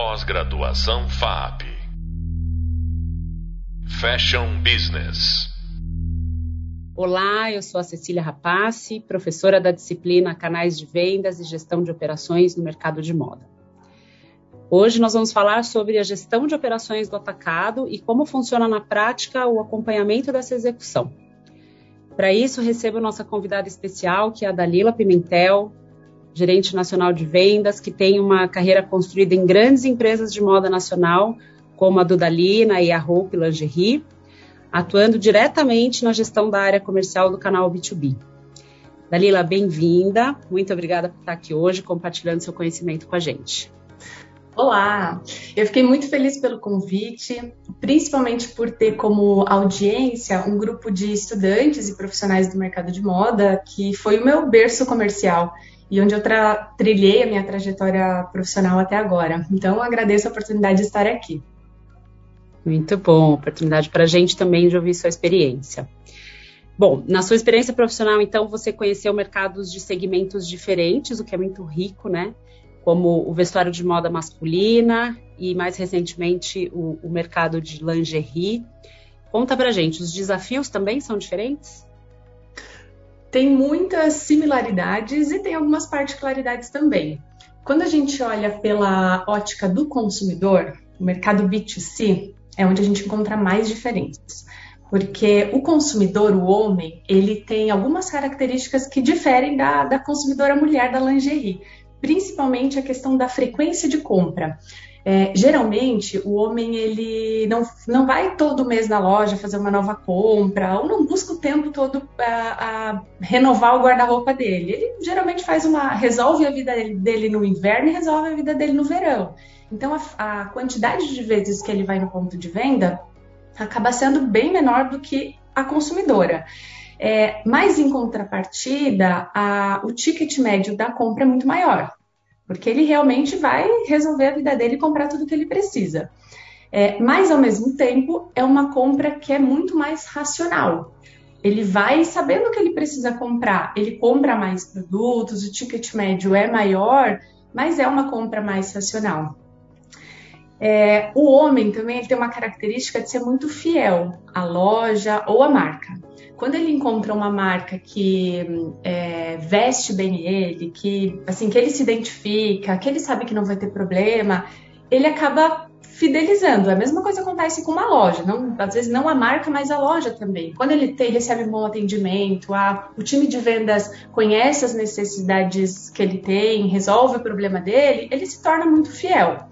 Pós-graduação FAP. Fashion Business. Olá, eu sou a Cecília Rapace, professora da disciplina Canais de Vendas e Gestão de Operações no Mercado de Moda. Hoje nós vamos falar sobre a gestão de operações do atacado e como funciona na prática o acompanhamento dessa execução. Para isso, recebo nossa convidada especial, que é a Dalila Pimentel, gerente nacional de vendas, que tem uma carreira construída em grandes empresas de moda nacional, como a Dudalina e a Hope Lingerie, atuando diretamente na gestão da área comercial do canal B2B. Dalila, bem-vinda. Muito obrigada por estar aqui hoje compartilhando seu conhecimento com a gente. Olá, eu fiquei muito feliz pelo convite, principalmente por ter como audiência um grupo de estudantes e profissionais do mercado de moda, que foi o meu berço comercial e onde eu trilhei a minha trajetória profissional até agora. Então, agradeço a oportunidade de estar aqui. Muito bom, oportunidade para a gente também de ouvir sua experiência. Bom, na sua experiência profissional, então, você conheceu mercados de segmentos diferentes, o que é muito rico, né? Como o vestuário de moda masculina e, mais recentemente, o, o mercado de lingerie. Conta pra gente, os desafios também são diferentes? Tem muitas similaridades e tem algumas particularidades também. Quando a gente olha pela ótica do consumidor, o mercado B2C é onde a gente encontra mais diferenças. Porque o consumidor, o homem, ele tem algumas características que diferem da, da consumidora mulher da lingerie, principalmente a questão da frequência de compra. É, geralmente, o homem ele não, não vai todo mês na loja fazer uma nova compra, ou não busca o tempo todo a, a renovar o guarda-roupa dele. Ele geralmente faz uma. resolve a vida dele no inverno e resolve a vida dele no verão. Então, a, a quantidade de vezes que ele vai no ponto de venda acaba sendo bem menor do que a consumidora. É, mas, em contrapartida, a, o ticket médio da compra é muito maior porque ele realmente vai resolver a vida dele e comprar tudo que ele precisa. É, mas, ao mesmo tempo, é uma compra que é muito mais racional. Ele vai sabendo que ele precisa comprar, ele compra mais produtos, o ticket médio é maior, mas é uma compra mais racional. É, o homem também tem uma característica de ser muito fiel à loja ou à marca quando ele encontra uma marca que é, veste bem ele, que assim que ele se identifica, que ele sabe que não vai ter problema, ele acaba fidelizando. A mesma coisa acontece com uma loja, não, às vezes não a marca, mas a loja também. Quando ele tem, recebe um bom atendimento, a, o time de vendas conhece as necessidades que ele tem, resolve o problema dele, ele se torna muito fiel.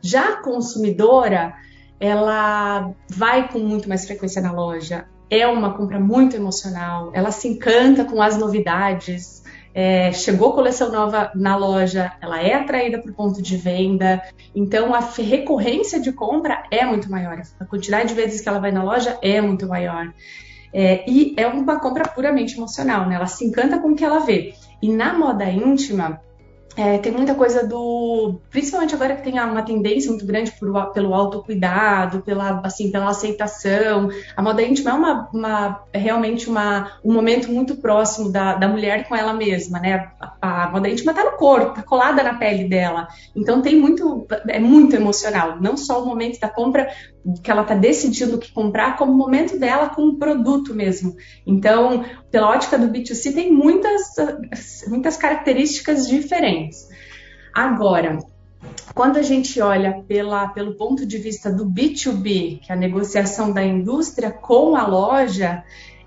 Já a consumidora, ela vai com muito mais frequência na loja, é uma compra muito emocional, ela se encanta com as novidades. É, chegou coleção nova na loja, ela é atraída para o ponto de venda, então a recorrência de compra é muito maior, a quantidade de vezes que ela vai na loja é muito maior. É, e é uma compra puramente emocional, né? Ela se encanta com o que ela vê. E na moda íntima, é, tem muita coisa do. Principalmente agora que tem uma tendência muito grande por, pelo autocuidado, pela, assim, pela aceitação. A moda íntima é uma, uma é realmente uma, um momento muito próximo da, da mulher com ela mesma, né? A, a moda íntima está no corpo, está colada na pele dela. Então tem muito. É muito emocional. Não só o momento da compra, que ela está decidindo o que comprar, como momento dela com o produto mesmo. Então, pela ótica do B2C, tem muitas, muitas características diferentes. Agora, quando a gente olha pela, pelo ponto de vista do B2B, que é a negociação da indústria com a loja,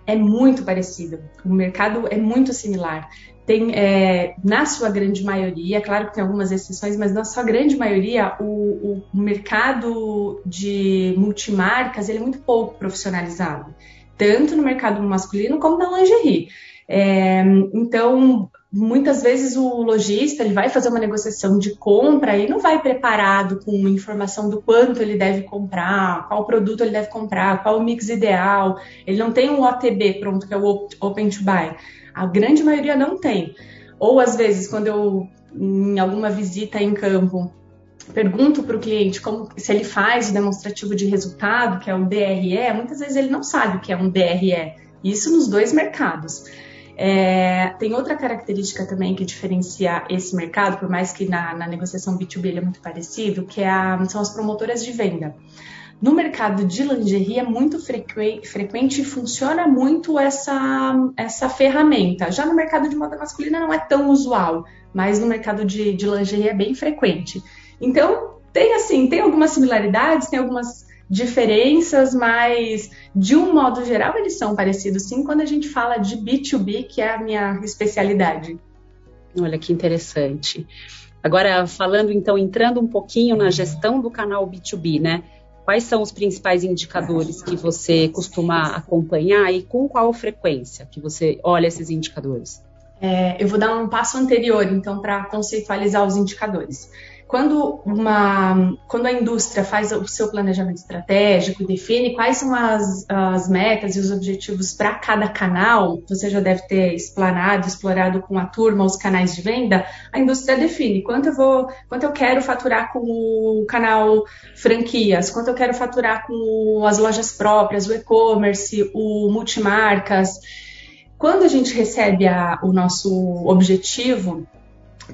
é muito parecido. O mercado é muito similar tem, é, na sua grande maioria, claro que tem algumas exceções, mas na sua grande maioria, o, o mercado de multimarcas ele é muito pouco profissionalizado, tanto no mercado masculino como na lingerie. É, então, muitas vezes o lojista ele vai fazer uma negociação de compra e não vai preparado com informação do quanto ele deve comprar, qual produto ele deve comprar, qual o mix ideal. Ele não tem um OTB pronto, que é o Open to Buy. A grande maioria não tem. Ou às vezes, quando eu, em alguma visita em campo, pergunto para o cliente como, se ele faz o demonstrativo de resultado, que é o DRE, muitas vezes ele não sabe o que é um DRE. Isso nos dois mercados. É, tem outra característica também que diferencia esse mercado, por mais que na, na negociação B2B ele é muito parecido, que é a, são as promotoras de venda. No mercado de lingerie é muito frequente e funciona muito essa, essa ferramenta. Já no mercado de moda masculina não é tão usual, mas no mercado de, de lingerie é bem frequente. Então, tem assim, tem algumas similaridades, tem algumas diferenças, mas de um modo geral eles são parecidos sim quando a gente fala de B2B, que é a minha especialidade. Olha que interessante. Agora, falando então, entrando um pouquinho na gestão do canal B2B, né? Quais são os principais indicadores que você costuma acompanhar e com qual frequência que você olha esses indicadores? É, eu vou dar um passo anterior, então, para conceitualizar os indicadores. Quando, uma, quando a indústria faz o seu planejamento estratégico e define quais são as, as metas e os objetivos para cada canal, você já deve ter explanado, explorado com a turma os canais de venda, a indústria define quanto eu vou, quanto eu quero faturar com o canal franquias, quanto eu quero faturar com as lojas próprias, o e-commerce, o multimarcas. Quando a gente recebe a, o nosso objetivo,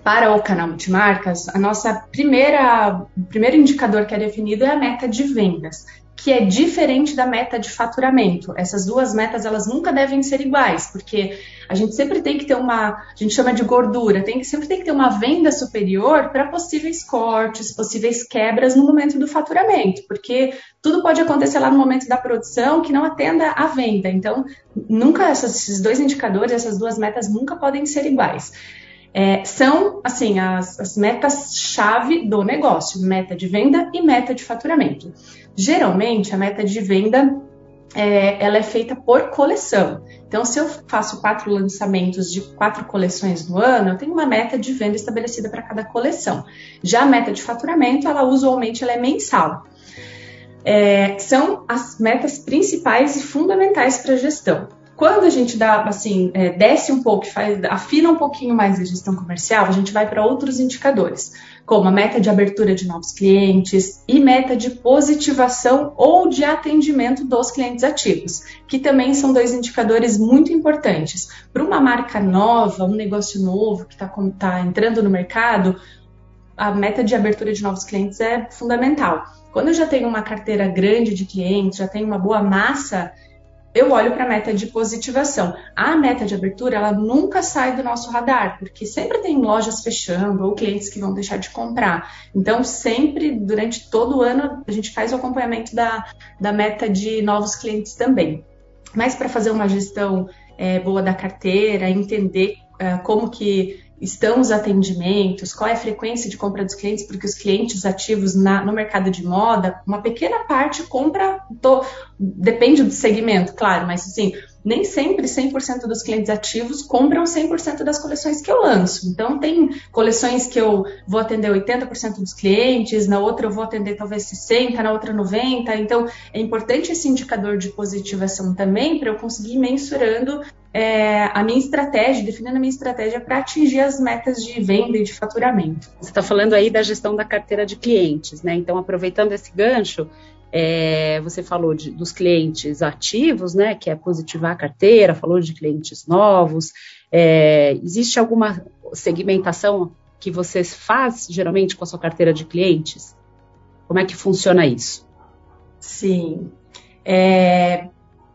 para o canal multimarcas, a nossa primeira, primeiro indicador que é definido é a meta de vendas, que é diferente da meta de faturamento. Essas duas metas elas nunca devem ser iguais, porque a gente sempre tem que ter uma, a gente chama de gordura, tem que sempre tem que ter uma venda superior para possíveis cortes, possíveis quebras no momento do faturamento, porque tudo pode acontecer lá no momento da produção que não atenda à venda. Então, nunca esses dois indicadores, essas duas metas nunca podem ser iguais é, são assim as, as metas-chave do negócio: meta de venda e meta de faturamento. Geralmente, a meta de venda é, ela é feita por coleção. Então, se eu faço quatro lançamentos de quatro coleções no ano, eu tenho uma meta de venda estabelecida para cada coleção. Já a meta de faturamento, ela usualmente ela é mensal. É, são as metas principais e fundamentais para a gestão. Quando a gente dá, assim, é, desce um pouco, faz, afina um pouquinho mais a gestão comercial, a gente vai para outros indicadores, como a meta de abertura de novos clientes e meta de positivação ou de atendimento dos clientes ativos, que também são dois indicadores muito importantes. Para uma marca nova, um negócio novo que está tá entrando no mercado, a meta de abertura de novos clientes é fundamental. Quando eu já tenho uma carteira grande de clientes, já tenho uma boa massa eu olho para a meta de positivação. A meta de abertura, ela nunca sai do nosso radar, porque sempre tem lojas fechando ou clientes que vão deixar de comprar. Então, sempre, durante todo o ano, a gente faz o acompanhamento da, da meta de novos clientes também. Mas para fazer uma gestão é, boa da carteira, entender é, como que estão os atendimentos, qual é a frequência de compra dos clientes, porque os clientes ativos na, no mercado de moda, uma pequena parte compra, to, depende do segmento, claro, mas assim, nem sempre 100% dos clientes ativos compram 100% das coleções que eu lanço. Então, tem coleções que eu vou atender 80% dos clientes, na outra eu vou atender talvez 60%, na outra 90%. Então, é importante esse indicador de positivação também para eu conseguir ir mensurando é, a minha estratégia, definindo a minha estratégia para atingir as metas de venda e de faturamento. Você está falando aí da gestão da carteira de clientes, né? Então, aproveitando esse gancho, é, você falou de, dos clientes ativos, né? Que é positivar a carteira, falou de clientes novos. É, existe alguma segmentação que você faz geralmente com a sua carteira de clientes? Como é que funciona isso? Sim. É,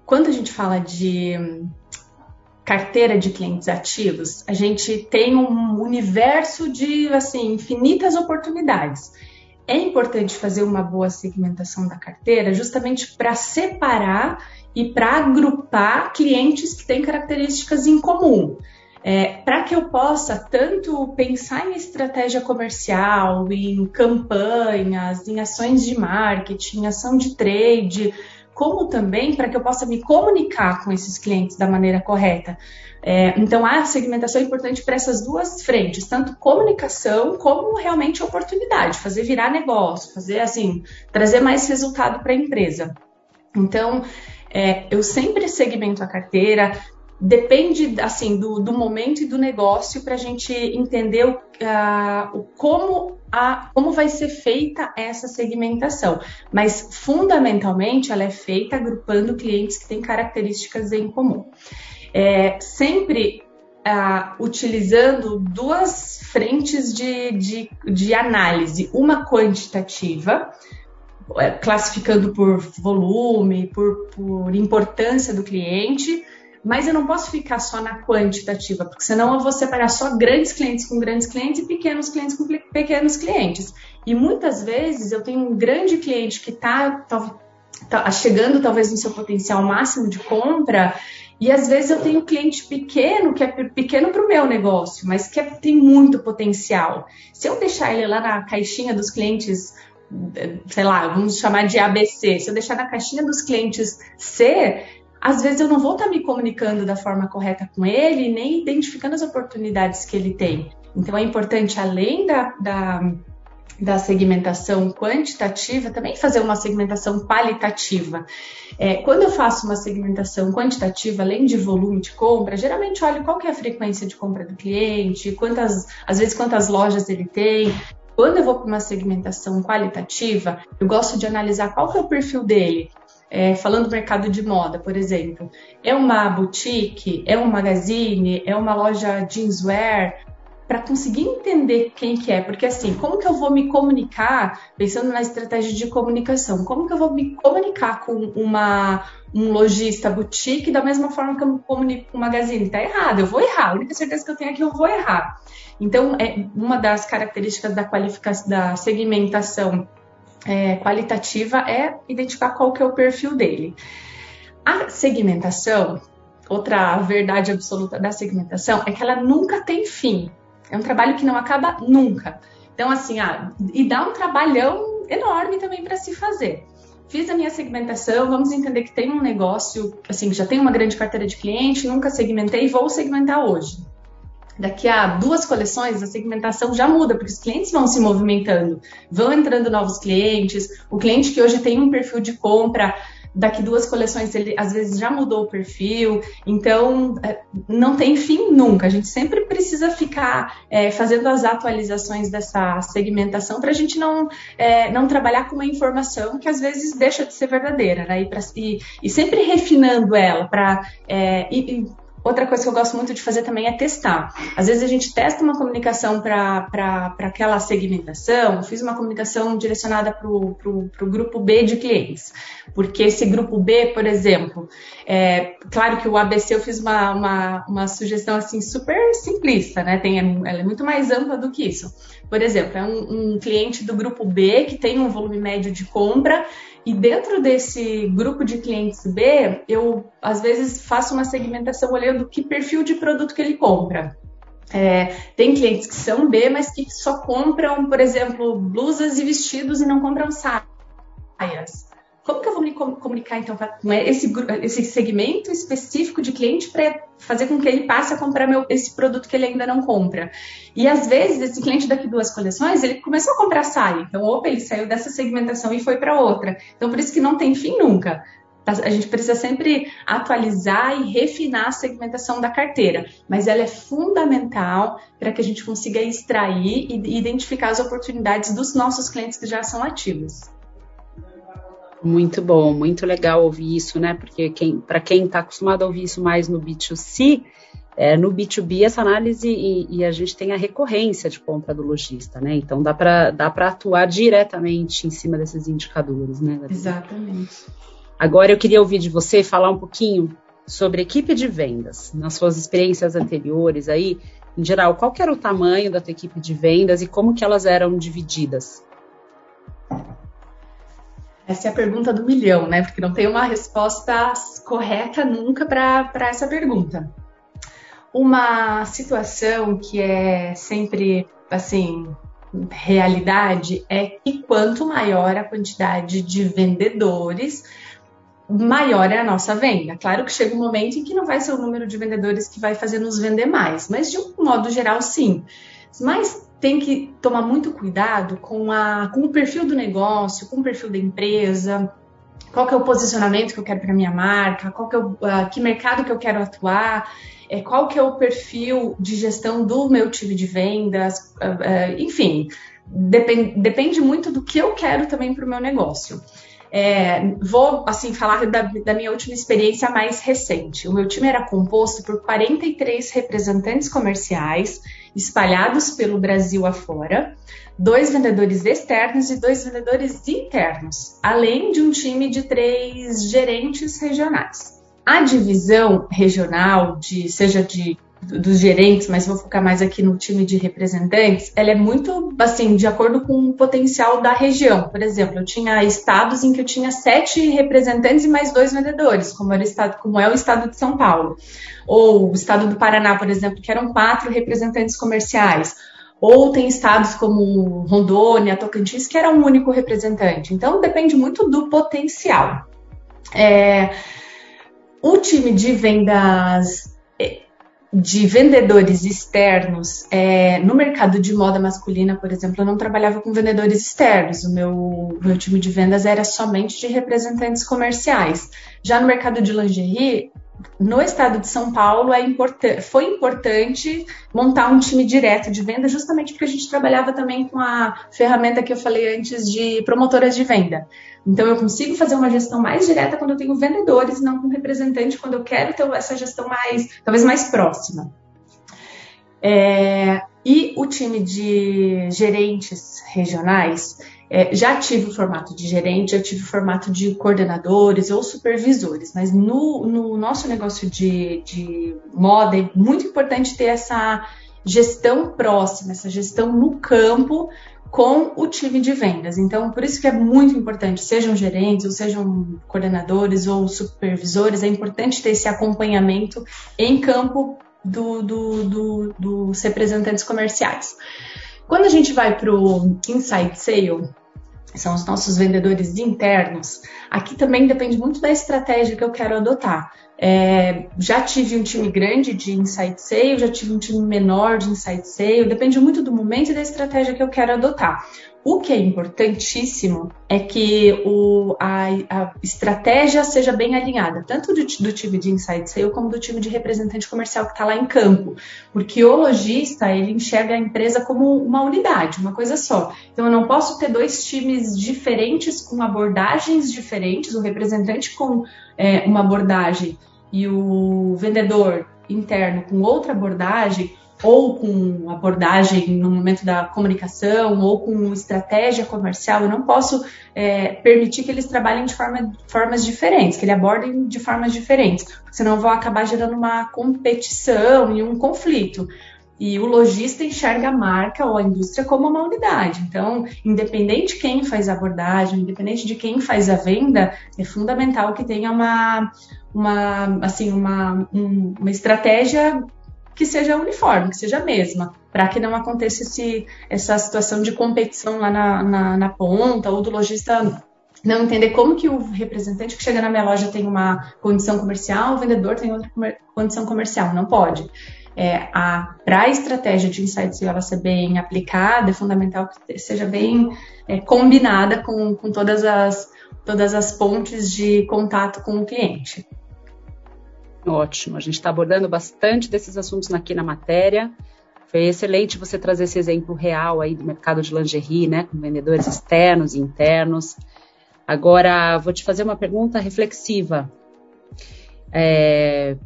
quando a gente fala de carteira de clientes ativos, a gente tem um universo de assim infinitas oportunidades. É importante fazer uma boa segmentação da carteira justamente para separar e para agrupar clientes que têm características em comum. É, para que eu possa tanto pensar em estratégia comercial, em campanhas, em ações de marketing, ação de trade, como também para que eu possa me comunicar com esses clientes da maneira correta. É, então, a segmentação é importante para essas duas frentes, tanto comunicação como realmente oportunidade, fazer virar negócio, fazer assim, trazer mais resultado para a empresa. Então, é, eu sempre segmento a carteira, depende assim do, do momento e do negócio para a gente entender o, uh, como, a, como vai ser feita essa segmentação. Mas fundamentalmente ela é feita agrupando clientes que têm características em comum. é, sempre uh, utilizando duas frentes de, de, de análise, uma quantitativa, é, classificando por volume, por, por importância do cliente, mas eu não posso ficar só na quantitativa, porque senão eu vou separar só grandes clientes com grandes clientes e pequenos clientes com pequenos clientes. E muitas vezes eu tenho um grande cliente que está tá chegando talvez no seu potencial máximo de compra, e às vezes eu tenho um cliente pequeno, que é pequeno para o meu negócio, mas que é, tem muito potencial. Se eu deixar ele lá na caixinha dos clientes sei lá, vamos chamar de ABC, se eu deixar na caixinha dos clientes C, às vezes eu não vou estar me comunicando da forma correta com ele, nem identificando as oportunidades que ele tem. Então é importante, além da, da, da segmentação quantitativa, também fazer uma segmentação qualitativa. É, quando eu faço uma segmentação quantitativa, além de volume de compra, geralmente olho qual é a frequência de compra do cliente, quantas, às vezes quantas lojas ele tem, quando eu vou para uma segmentação qualitativa, eu gosto de analisar qual que é o perfil dele. É, falando do mercado de moda, por exemplo, é uma boutique, é um magazine, é uma loja jeanswear, para conseguir entender quem que é, porque assim, como que eu vou me comunicar, pensando na estratégia de comunicação, como que eu vou me comunicar com uma, um lojista boutique da mesma forma que eu me comunico com um magazine? Tá errado, eu vou errar, a única certeza que eu tenho é que eu vou errar. Então, é uma das características da qualificação, da segmentação é, qualitativa é identificar qual que é o perfil dele. A segmentação, outra verdade absoluta da segmentação é que ela nunca tem fim. É um trabalho que não acaba nunca. Então, assim, ah, e dá um trabalhão enorme também para se fazer. Fiz a minha segmentação, vamos entender que tem um negócio, assim, já tem uma grande carteira de cliente, nunca segmentei vou segmentar hoje. Daqui a duas coleções, a segmentação já muda, porque os clientes vão se movimentando, vão entrando novos clientes. O cliente que hoje tem um perfil de compra daqui duas coleções ele às vezes já mudou o perfil, então é, não tem fim nunca. A gente sempre precisa ficar é, fazendo as atualizações dessa segmentação para a gente não, é, não trabalhar com uma informação que às vezes deixa de ser verdadeira, né? E, pra, e, e sempre refinando ela para é, Outra coisa que eu gosto muito de fazer também é testar. Às vezes a gente testa uma comunicação para aquela segmentação, fiz uma comunicação direcionada para o grupo B de clientes, porque esse grupo B, por exemplo, é, claro que o ABC eu fiz uma, uma, uma sugestão assim super simplista, né? Tem, ela é muito mais ampla do que isso. Por exemplo, é um, um cliente do grupo B que tem um volume médio de compra e dentro desse grupo de clientes B, eu às vezes faço uma segmentação olhando que perfil de produto que ele compra. É, tem clientes que são B, mas que só compram, por exemplo, blusas e vestidos e não compram saias. Como que eu vou me comunicar, então, com esse, esse segmento específico de cliente para fazer com que ele passe a comprar meu, esse produto que ele ainda não compra? E, às vezes, esse cliente daqui duas coleções, ele começou a comprar saia. Então, opa, ele saiu dessa segmentação e foi para outra. Então, por isso que não tem fim nunca. A gente precisa sempre atualizar e refinar a segmentação da carteira, mas ela é fundamental para que a gente consiga extrair e identificar as oportunidades dos nossos clientes que já são ativos. Muito bom, muito legal ouvir isso, né? Porque quem, para quem está acostumado a ouvir isso mais no B2C, é, no B2B essa análise e, e, a gente tem a recorrência de compra do lojista, né? Então dá para dá atuar diretamente em cima desses indicadores, né? Exatamente. Agora eu queria ouvir de você falar um pouquinho sobre equipe de vendas, nas suas experiências anteriores aí, em geral, qual era o tamanho da tua equipe de vendas e como que elas eram divididas? Essa é a pergunta do milhão, né? Porque não tem uma resposta correta nunca para essa pergunta. Uma situação que é sempre, assim, realidade é que quanto maior a quantidade de vendedores, maior é a nossa venda. Claro que chega um momento em que não vai ser o número de vendedores que vai fazer nos vender mais, mas de um modo geral, sim. Mas tem que tomar muito cuidado com, a, com o perfil do negócio, com o perfil da empresa, qual que é o posicionamento que eu quero para minha marca, qual que é o, uh, que mercado que eu quero atuar, é, qual que é o perfil de gestão do meu time de vendas, uh, uh, enfim, depend, depende muito do que eu quero também para o meu negócio. É, vou assim falar da, da, minha última experiência mais recente. O meu time era composto por 43 representantes comerciais espalhados pelo Brasil afora, dois vendedores externos e dois vendedores internos, além de um time de três gerentes regionais. A divisão regional, de, seja de dos gerentes, mas vou focar mais aqui no time de representantes, ela é muito, assim, de acordo com o potencial da região. Por exemplo, eu tinha estados em que eu tinha sete representantes e mais dois vendedores, como, era o estado, como é o estado de São Paulo. Ou o estado do Paraná, por exemplo, que eram quatro representantes comerciais. Ou tem estados como Rondônia, Tocantins, que era um único representante. Então, depende muito do potencial. É, o time de vendas de vendedores externos é, no mercado de moda masculina, por exemplo, eu não trabalhava com vendedores externos. O meu, meu time de vendas era somente de representantes comerciais. Já no mercado de lingerie, no estado de São Paulo é foi importante montar um time direto de venda, justamente porque a gente trabalhava também com a ferramenta que eu falei antes de promotoras de venda. Então eu consigo fazer uma gestão mais direta quando eu tenho vendedores, não com representante, quando eu quero ter essa gestão mais, talvez mais próxima. É, e o time de gerentes regionais, é, já tive o formato de gerente, já tive o formato de coordenadores ou supervisores, mas no, no nosso negócio de, de moda é muito importante ter essa gestão próxima, essa gestão no campo com o time de vendas. Então, por isso que é muito importante, sejam gerentes, ou sejam coordenadores ou supervisores, é importante ter esse acompanhamento em campo do, do, do, dos representantes comerciais. Quando a gente vai para o Inside Sale, são os nossos vendedores internos, aqui também depende muito da estratégia que eu quero adotar. É, já tive um time grande de Inside Sale, já tive um time menor de Inside Sale, depende muito do momento e da estratégia que eu quero adotar. O que é importantíssimo é que o, a, a, estratégia seja bem alinhada, tanto do, do, time de inside sale como do time de representante comercial que está lá em campo, porque o lojista ele enxerga a empresa como uma unidade, uma coisa só. Então eu não posso ter dois times diferentes com abordagens diferentes, o representante com é, uma abordagem e o vendedor interno com outra abordagem ou com abordagem no momento da comunicação, ou com estratégia comercial, eu não posso é, permitir que eles trabalhem de forma, formas diferentes, que eles abordem de formas diferentes, senão vou acabar gerando uma competição e um conflito. E o lojista enxerga a marca ou a indústria como uma unidade. Então, independente de quem faz a abordagem, independente de quem faz a venda, é fundamental que tenha uma, uma, assim, uma, um, uma estratégia que seja uniforme, que seja a mesma, para que não aconteça esse, essa situação de competição lá na, na, na ponta, ou do lojista não entender como que o representante que chega na minha loja tem uma condição comercial, o vendedor tem outra comer condição comercial. Não pode. É, Para a estratégia de insights ela ser bem aplicada, é fundamental que seja bem é, combinada com, com todas, as, todas as pontes de contato com o cliente. Ótimo, a gente está abordando bastante desses assuntos aqui na matéria. Foi excelente você trazer esse exemplo real aí do mercado de lingerie, né, com vendedores externos e internos. Agora, vou te fazer uma pergunta reflexiva. É,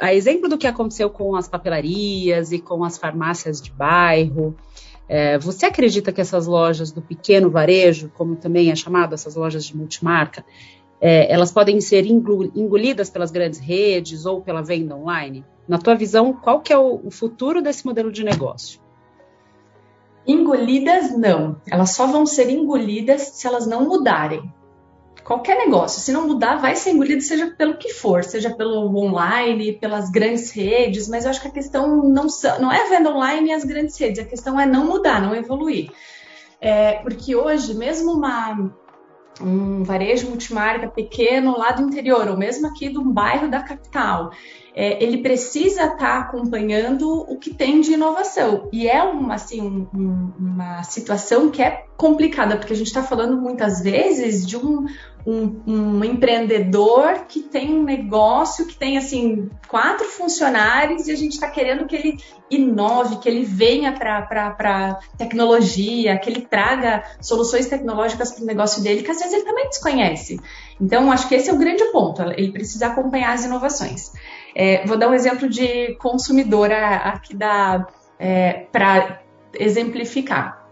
a exemplo do que aconteceu com as papelarias e com as farmácias de bairro, é, você acredita que essas lojas do pequeno varejo, como também é chamado essas lojas de multimarca, é, elas podem ser engolidas pelas grandes redes ou pela venda online? Na tua visão, qual que é o, futuro desse modelo de negócio? Engolidas não, elas só vão ser engolidas se elas não mudarem. Qualquer negócio, se não mudar, vai ser engolido, seja pelo que for, seja pelo online, pelas grandes redes, mas eu acho que a questão não, não é a venda online e as grandes redes, a questão é não mudar, não evoluir. É, porque hoje, mesmo uma, um varejo multimarca pequeno lá do interior, ou mesmo aqui do bairro da capital, é, ele precisa estar tá acompanhando o que tem de inovação. E é uma, assim, um, uma situação que é complicada, porque a gente está falando muitas vezes de um, um, um, empreendedor que tem um negócio que tem assim quatro funcionários e a gente está querendo que ele inove, que ele venha para tecnologia, que ele traga soluções tecnológicas para o negócio dele, que às vezes ele também desconhece. Então, acho que esse é o grande ponto, ele precisa acompanhar as inovações. É, vou dar um exemplo de consumidora aqui é, para exemplificar.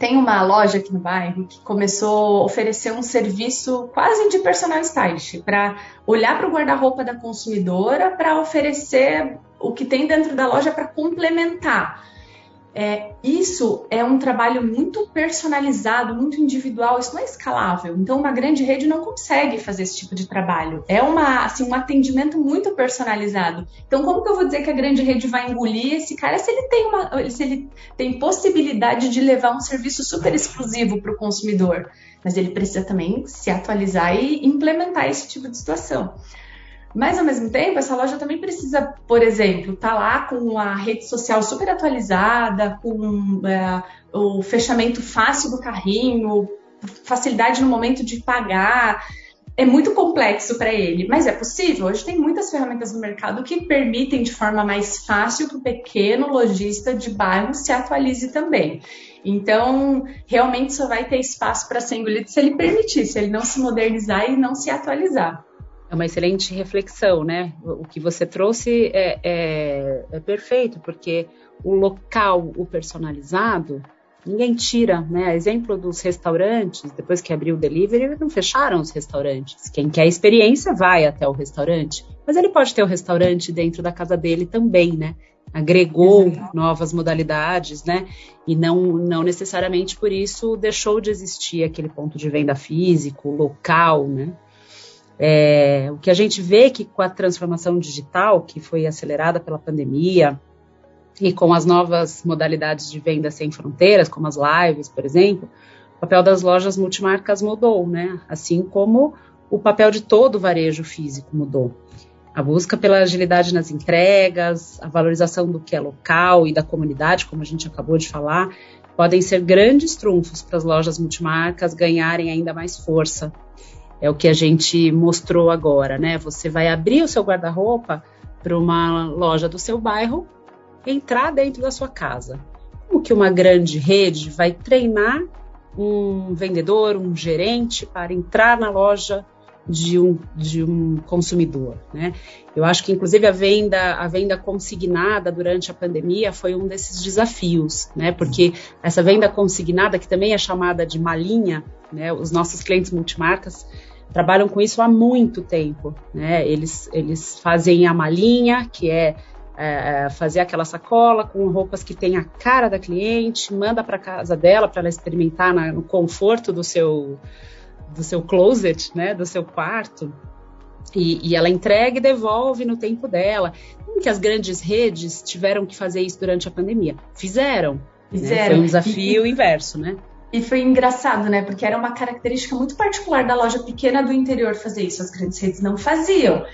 Tem uma loja aqui no bairro que começou a oferecer um serviço quase de personal stylist para olhar para o guarda-roupa da consumidora para oferecer o que tem dentro da loja para complementar é, isso é um trabalho muito personalizado, muito individual, isso não é escalável. Então, uma grande rede não consegue fazer esse tipo de trabalho. É uma, assim, um atendimento muito personalizado. Então, como que eu vou dizer que a grande rede vai engolir esse cara se ele tem, uma, se ele tem possibilidade de levar um serviço super exclusivo para o consumidor? Mas ele precisa também se atualizar e implementar esse tipo de situação. Mas ao mesmo tempo, essa loja também precisa, por exemplo, estar tá lá com a rede social super atualizada, com é, o fechamento fácil do carrinho, facilidade no momento de pagar. É muito complexo para ele, mas é possível. Hoje tem muitas ferramentas no mercado que permitem de forma mais fácil que o pequeno lojista de bairro se atualize também. Então, realmente só vai ter espaço para ser engolido se ele permitir, se ele não se modernizar e não se atualizar. É uma excelente reflexão, né? O que você trouxe é, é, é perfeito, porque o local, o personalizado, ninguém tira, né? Exemplo dos restaurantes, depois que abriu o delivery, não fecharam os restaurantes. Quem quer experiência vai até o restaurante, mas ele pode ter o restaurante dentro da casa dele também, né? Agregou novas modalidades, né? E não, não necessariamente por isso deixou de existir aquele ponto de venda físico, local, né? É, o que a gente vê que com a transformação digital, que foi acelerada pela pandemia, e com as novas modalidades de venda sem fronteiras, como as lives, por exemplo, o papel das lojas multimarcas mudou, né? Assim como o papel de todo o varejo físico mudou. A busca pela agilidade nas entregas, a valorização do que é local e da comunidade, como a gente acabou de falar, podem ser grandes trunfos para as lojas multimarcas ganharem ainda mais força é o que a gente mostrou agora, né? Você vai abrir o seu guarda-roupa para uma loja do seu bairro, entrar dentro da sua casa. Como que uma grande rede vai treinar um vendedor, um gerente para entrar na loja de um, de um consumidor, né? Eu acho que inclusive a venda, a venda consignada durante a pandemia foi um desses desafios, né? Porque essa venda consignada, que também é chamada de malinha, né? Os nossos clientes multimarcas trabalham com isso há muito tempo. Né? Eles, eles fazem a malinha, que é, é fazer aquela sacola com roupas que tem a cara da cliente, manda para casa dela para ela experimentar na, no conforto do seu do seu closet, né, do seu quarto. E, e, ela entrega e devolve no tempo dela. Como que as grandes redes tiveram que fazer isso durante a pandemia? Fizeram. Fizeram. Né? Foi um desafio e, inverso, né? E foi engraçado, né? Porque era uma característica muito particular da loja pequena do interior fazer isso. As grandes redes não faziam.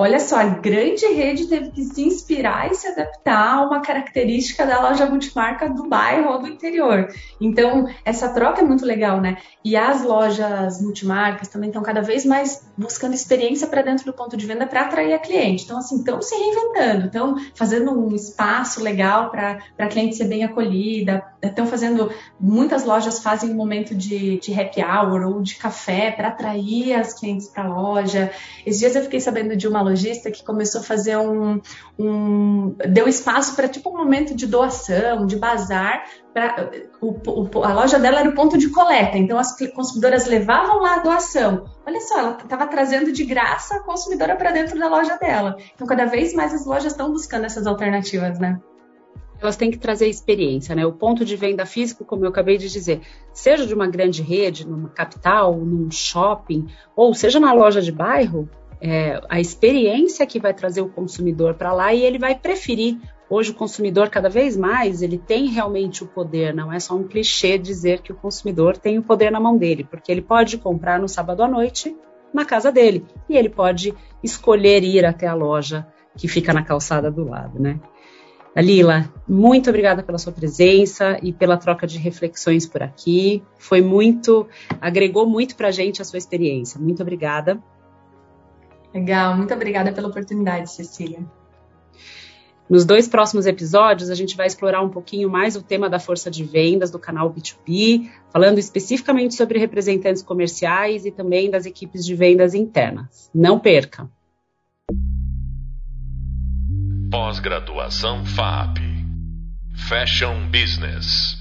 Olha só, a grande rede teve que se inspirar e se adaptar a uma característica da loja multimarca do bairro ou do interior. Então, essa troca é muito legal, né? E as lojas multimarcas também estão cada vez mais buscando experiência para dentro do ponto de venda para atrair a cliente. Então, assim, estão se reinventando, estão fazendo um espaço legal para a cliente ser bem acolhida, estão fazendo. Muitas lojas fazem um momento de, de happy hour ou de café para atrair as clientes para a loja. Esses dias eu fiquei sabendo de uma lojista que começou a fazer um. um deu espaço para tipo um momento de doação, de bazar. Pra, o, o, a loja dela era o ponto de coleta, então as consumidoras levavam lá a doação. Olha só, ela estava trazendo de graça a consumidora para dentro da loja dela. Então, cada vez mais as lojas estão buscando essas alternativas, né? elas têm que trazer experiência, né? O ponto de venda físico, como eu acabei de dizer, seja de uma grande rede, numa capital, num shopping, ou seja na loja de bairro, é, a experiência que vai trazer o consumidor para lá e ele vai preferir. Hoje o consumidor cada vez mais ele tem realmente o poder, não é só um clichê dizer que o consumidor tem o poder na mão dele, porque ele pode comprar no sábado à noite na casa dele e ele pode escolher ir até a loja que fica na calçada do lado, né? Dalila, muito obrigada pela sua presença e pela troca de reflexões por aqui. Foi muito, agregou muito para a gente a sua experiência. Muito obrigada. Legal, muito obrigada pela oportunidade, Cecília. Nos dois próximos episódios, a gente vai explorar um pouquinho mais o tema da força de vendas do canal B2B, falando especificamente sobre representantes comerciais e também das equipes de vendas internas. Não perca! Pós-graduação FAP Fashion Business